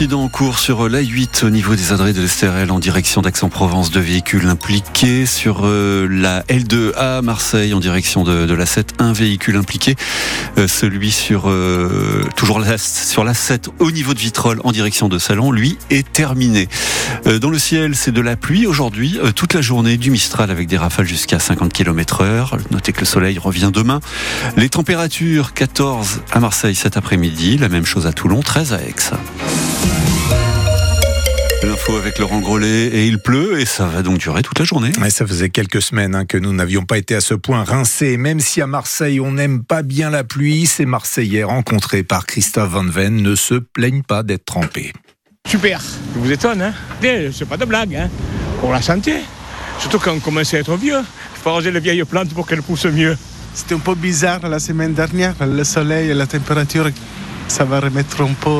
Accident en cours sur la 8 au niveau des adresses de l'Estérel en direction d'Aix-en-Provence. Deux véhicules impliqués sur euh, la L2 à Marseille en direction de, la 7. Un véhicule impliqué, euh, celui sur euh, toujours la, sur la 7 au niveau de Vitrolles en direction de Salon, lui est terminé. dans le ciel, c'est de la pluie aujourd'hui, toute la journée du Mistral avec des rafales jusqu'à 50 km heure. Notez que le soleil revient demain. Les températures 14 à Marseille cet après-midi, la même chose à Toulon, 13 à Aix. L'info avec Laurent Grollet et il pleut et ça va donc durer toute la journée. ça faisait quelques semaines hein, que nous n'avions pas été à ce point rincés. Même si à Marseille on n'aime pas bien la pluie, ces Marseillais rencontrés par Christophe Van Ven ne se plaignent pas d'être trempés. Super, je vous étonne, hein c'est pas de blague, hein pour la santé. Surtout quand on commence à être vieux, il faut arranger les vieilles plantes pour qu'elles poussent mieux. C'était un peu bizarre la semaine dernière, le soleil et la température, ça va remettre un peu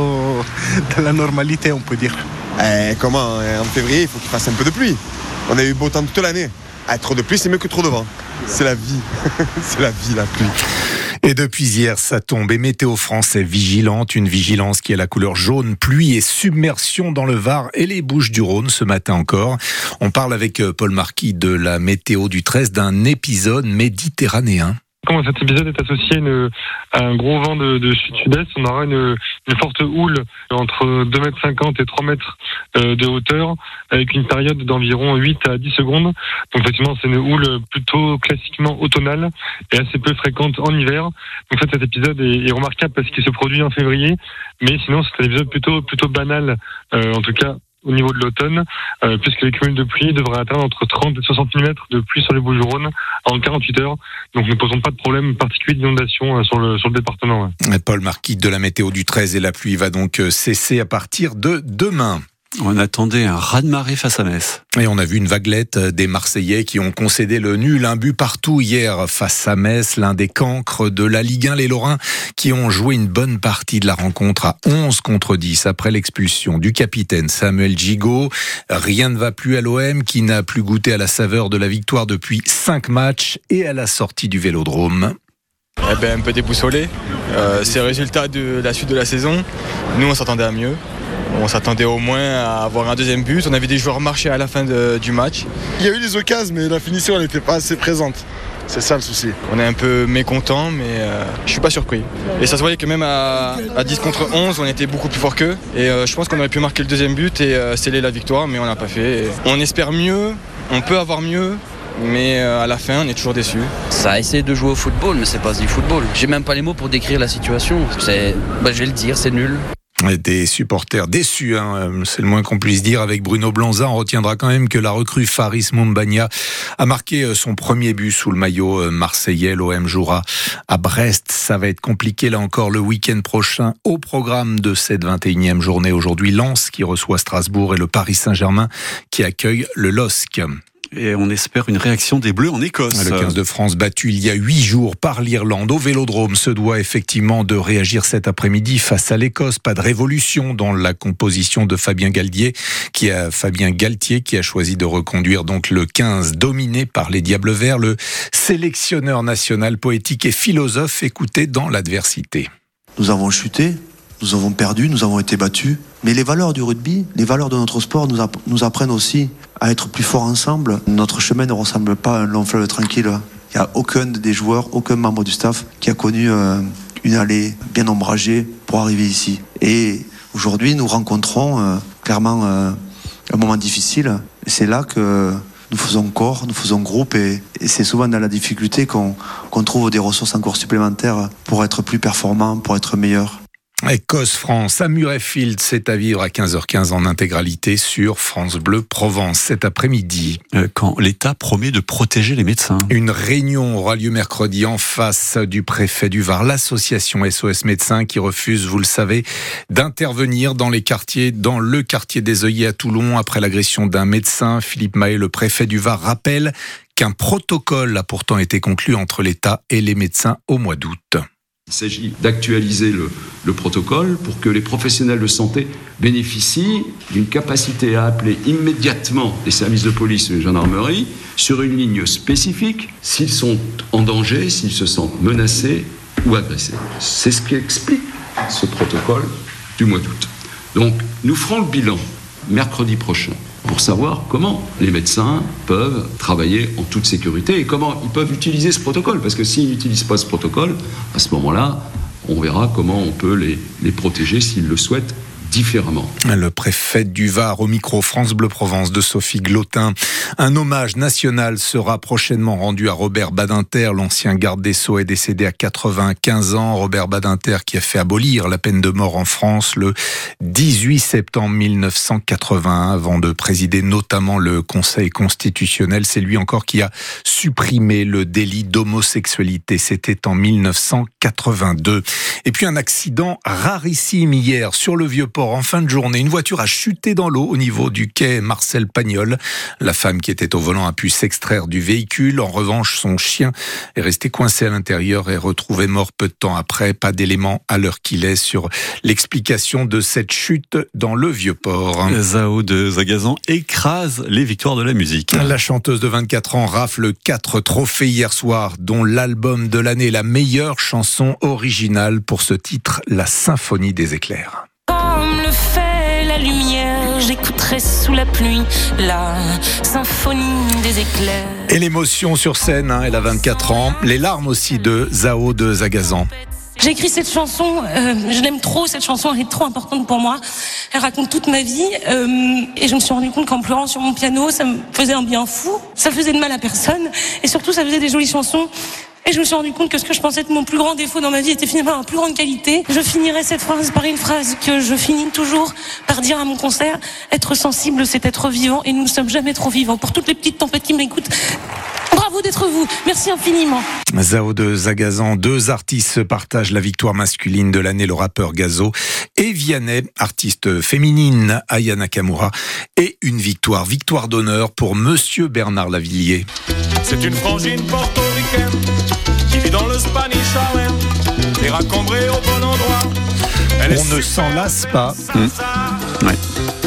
de la normalité, on peut dire. Eh, comment En février, il faut qu'il fasse un peu de pluie. On a eu beau temps toute l'année. Ah, trop de pluie, c'est mieux que trop de vent. C'est la vie. c'est la vie, la pluie. Et depuis hier, ça tombe. Et Météo France est vigilante. Une vigilance qui a la couleur jaune, pluie et submersion dans le Var et les Bouches du Rhône ce matin encore. On parle avec euh, Paul Marquis de la météo du 13 d'un épisode méditerranéen. Comment cet épisode est associé à un gros vent de, sud-sud-est, on aura une, forte houle entre 2,50 m et 3 mètres euh, de hauteur, avec une période d'environ 8 à 10 secondes. Donc effectivement, c'est une houle plutôt classiquement automnale et assez peu fréquente en hiver. Donc en fait, cet épisode est, remarquable parce qu'il se produit en février, mais sinon c'est un épisode plutôt plutôt banal, euh, en tout cas au niveau de l'automne, euh, puisque les cumuls de pluie devraient atteindre entre 30 et 60 mm de pluie sur les Bouches-du-Rhône en 48 heures. Donc nous ne posons pas de problème particulier d'inondation euh, sur le, sur le département. Paul Marquis de la météo du 13 et la pluie va donc euh, cesser à partir de demain. On attendait un raz-de-marée face à Metz. Et on a vu une vaguelette des Marseillais qui ont concédé le nul, un but partout hier face à Metz, l'un des cancres de la Ligue 1, les Lorrains, qui ont joué une bonne partie de la rencontre à 11 contre 10 après l'expulsion du capitaine Samuel Gigot. Rien ne va plus à l'OM qui n'a plus goûté à la saveur de la victoire depuis 5 matchs et à la sortie du vélodrome. Eh ben, un peu déboussolé. Euh, c'est le résultat de la suite de la saison. Nous, on s'attendait à mieux. On s'attendait au moins à avoir un deuxième but. On avait des joueurs marchés à la fin du match. Il y a eu des occasions, mais la finition n'était pas assez présente. C'est ça le souci. On est un peu mécontent, mais euh, je suis pas surpris. Et ça se voyait que même à, 10 contre 11, on était beaucoup plus fort qu'eux. Et euh, je pense qu'on aurait pu marquer le deuxième but et euh, sceller la victoire, mais on l'a pas fait. on espère mieux, on peut avoir mieux. Mais à la fin, on est toujours déçu. Ça a essayé de jouer au football, mais c'est pas du football. J'ai même pas les mots pour décrire la situation. Bah, je vais le dire, c'est nul. Des supporters déçus, hein, c'est le moins qu'on puisse dire. Avec Bruno Blanza, on retiendra quand même que la recrue Faris Mombagna a marqué euh, son premier but sous le maillot euh, marseillais. L'OM jouera à Brest. Ça va être compliqué là encore le week-end prochain au programme de cette 21e journée. Aujourd'hui, Lens qui reçoit Strasbourg et le Paris Saint-Germain qui accueille le LOSC. Et on espère une réaction des Bleus en Écosse. Le 15 de France battu il y a huit jours par l'Irlande au Vélodrome se doit effectivement de réagir cet après-midi face à l'Écosse. Pas de révolution dans la composition de Fabien Galtier, qui a Fabien Galtier qui a choisi de reconduire donc le 15 dominé par les Diables Verts, le sélectionneur national poétique et philosophe écouté dans l'adversité. Nous avons chuté, nous avons perdu, nous avons été battus. Mais les valeurs du rugby, les valeurs de notre sport nous, apprennent aussi à être plus forts ensemble. Notre chemin ne ressemble pas à un long fleuve tranquille. Il n'y a aucun des joueurs, aucun membre du staff qui a connu euh, une allée bien ombragée pour arriver ici. Et aujourd'hui, nous rencontrons euh, clairement euh, un moment difficile. C'est là que nous faisons corps, nous faisons groupe et, c'est souvent dans la difficulté qu'on trouve des ressources encore supplémentaires pour être plus performants, pour être meilleurs. Écosse-France à Murrayfield, c'est à vivre à 15h15 en intégralité sur France Bleu Provence cet après-midi. Euh, quand l'État promet de protéger les médecins. Une réunion aura lieu mercredi en face du préfet du Var, l'association SOS Médecins qui refuse, vous le savez, d'intervenir dans les quartiers, dans le quartier des œillets à Toulon après l'agression d'un médecin. Philippe Mahé, le préfet du Var, rappelle qu'un protocole a pourtant été conclu entre l'État et les médecins au mois d'août. Il s'agit d'actualiser le, protocole pour que les professionnels de santé bénéficient d'une capacité à appeler immédiatement les services de police et de gendarmerie sur une ligne spécifique s'ils sont en danger, s'ils se sentent menacés ou agressés. C'est ce qui explique ce protocole du mois d'août. Donc, Nous ferons le bilan mercredi prochain pour savoir comment les médecins peuvent travailler en toute sécurité et comment ils peuvent utiliser ce protocole. Parce que s'ils n'utilisent pas ce protocole, à ce moment-là, on verra comment on peut les, les protéger s'ils le souhaitent différemment. Le préfet du Var au micro France Bleu Provence de Sophie Glotin. Un hommage national sera prochainement rendu à Robert Badinter. L'ancien garde des Sceaux est décédé à 95 ans. Robert Badinter qui a fait abolir la peine de mort en France le 18 septembre 1981 avant de présider notamment le Conseil constitutionnel. C'est lui encore qui a supprimé le délit d'homosexualité. C'était en 1982. Et puis un accident rarissime hier sur le vieux en fin de journée. Une voiture a chuté dans l'eau au niveau du quai Marcel Pagnol. La femme qui était au volant a pu s'extraire du véhicule. En revanche, son chien est resté coincé à l'intérieur et retrouvé mort peu de temps après. Pas d'éléments à l'heure qu'il est sur l'explication de cette chute dans le vieux port. Zao de Zagazan écrase les victoires de la musique. La chanteuse de 24 ans rafle quatre trophées hier soir, dont l'album de l'année, la meilleure chanson originale pour ce titre, La Symphonie des éclairs le fait la lumière, j'écouterai sous la pluie la symphonie des éclairs. Et l'émotion sur scène, hein, elle a 24 ans, les larmes aussi de Zao de Zagazan. J'ai écrit cette chanson, euh, je l'aime trop, cette chanson elle est trop importante pour moi. Elle raconte toute ma vie euh, et je me suis rendu compte qu'en pleurant sur mon piano, ça me faisait un bien fou, ça faisait de mal à personne et surtout ça faisait des jolies chansons et je me suis rendu compte que ce que je pensais être mon plus grand défaut dans ma vie était finalement ma plus grande qualité. Je finirai cette phrase par une phrase que je finis toujours par dire à mon concert. Être sensible, c'est être vivant et nous ne sommes jamais trop vivants. Pour toutes les petites tempêtes qui m'écoutent, Bravo d'être vous. Merci infiniment. Zao de Zagazan, deux artistes se partagent la victoire masculine de l'année, le rappeur Gazo, et Vianney, artiste féminine, Aya Nakamura, et une victoire, victoire d'honneur pour Monsieur Bernard Lavillier. C'est une frangine portoricaine qui vit dans le Spanish Harlem et raccombrée au bon endroit. On ne s'en lasse pas. Mmh. Ouais.